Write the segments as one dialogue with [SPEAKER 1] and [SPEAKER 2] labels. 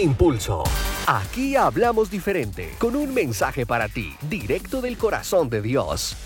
[SPEAKER 1] Impulso. Aquí hablamos diferente, con un mensaje para ti, directo del corazón de Dios.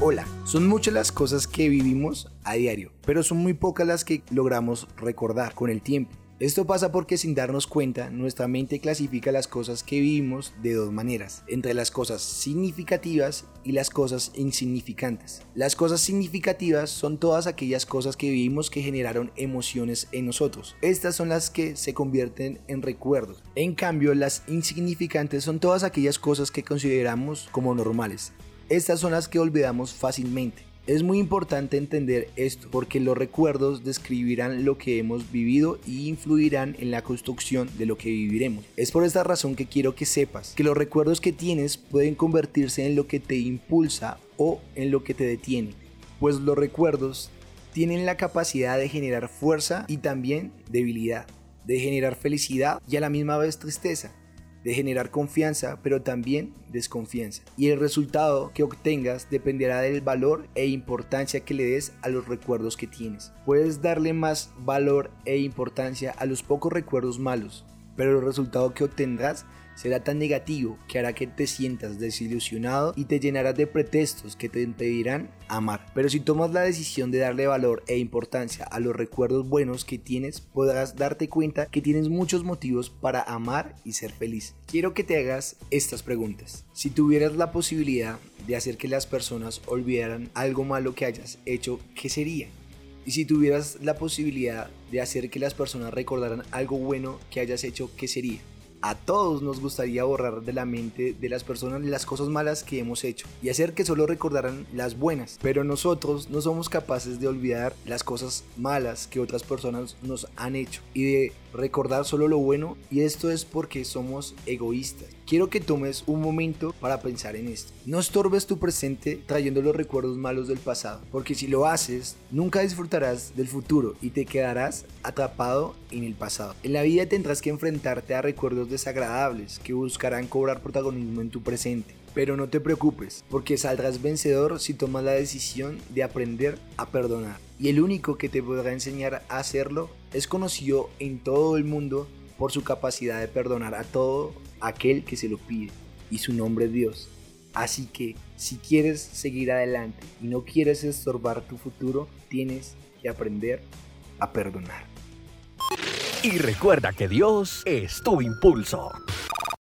[SPEAKER 2] Hola, son muchas las cosas que vivimos a diario, pero son muy pocas las que logramos recordar con el tiempo. Esto pasa porque sin darnos cuenta, nuestra mente clasifica las cosas que vivimos de dos maneras, entre las cosas significativas y las cosas insignificantes. Las cosas significativas son todas aquellas cosas que vivimos que generaron emociones en nosotros. Estas son las que se convierten en recuerdos. En cambio, las insignificantes son todas aquellas cosas que consideramos como normales. Estas son las que olvidamos fácilmente. Es muy importante entender esto porque los recuerdos describirán lo que hemos vivido y influirán en la construcción de lo que viviremos. Es por esta razón que quiero que sepas que los recuerdos que tienes pueden convertirse en lo que te impulsa o en lo que te detiene, pues los recuerdos tienen la capacidad de generar fuerza y también debilidad, de generar felicidad y a la misma vez tristeza de generar confianza, pero también desconfianza. Y el resultado que obtengas dependerá del valor e importancia que le des a los recuerdos que tienes. Puedes darle más valor e importancia a los pocos recuerdos malos, pero el resultado que obtendrás será tan negativo que hará que te sientas desilusionado y te llenarás de pretextos que te impedirán amar. Pero si tomas la decisión de darle valor e importancia a los recuerdos buenos que tienes, podrás darte cuenta que tienes muchos motivos para amar y ser feliz. Quiero que te hagas estas preguntas. Si tuvieras la posibilidad de hacer que las personas olvidaran algo malo que hayas hecho, ¿qué sería? Y si tuvieras la posibilidad de hacer que las personas recordaran algo bueno que hayas hecho, ¿qué sería? A todos nos gustaría borrar de la mente de las personas las cosas malas que hemos hecho y hacer que solo recordaran las buenas, pero nosotros no somos capaces de olvidar las cosas malas que otras personas nos han hecho y de recordar solo lo bueno y esto es porque somos egoístas. Quiero que tomes un momento para pensar en esto. No estorbes tu presente trayendo los recuerdos malos del pasado, porque si lo haces, nunca disfrutarás del futuro y te quedarás atrapado en el pasado. En la vida tendrás que enfrentarte a recuerdos desagradables que buscarán cobrar protagonismo en tu presente. Pero no te preocupes, porque saldrás vencedor si tomas la decisión de aprender a perdonar. Y el único que te podrá enseñar a hacerlo es conocido en todo el mundo por su capacidad de perdonar a todo aquel que se lo pide. Y su nombre es Dios. Así que si quieres seguir adelante y no quieres estorbar tu futuro, tienes que aprender a perdonar.
[SPEAKER 1] Y recuerda que Dios es tu impulso.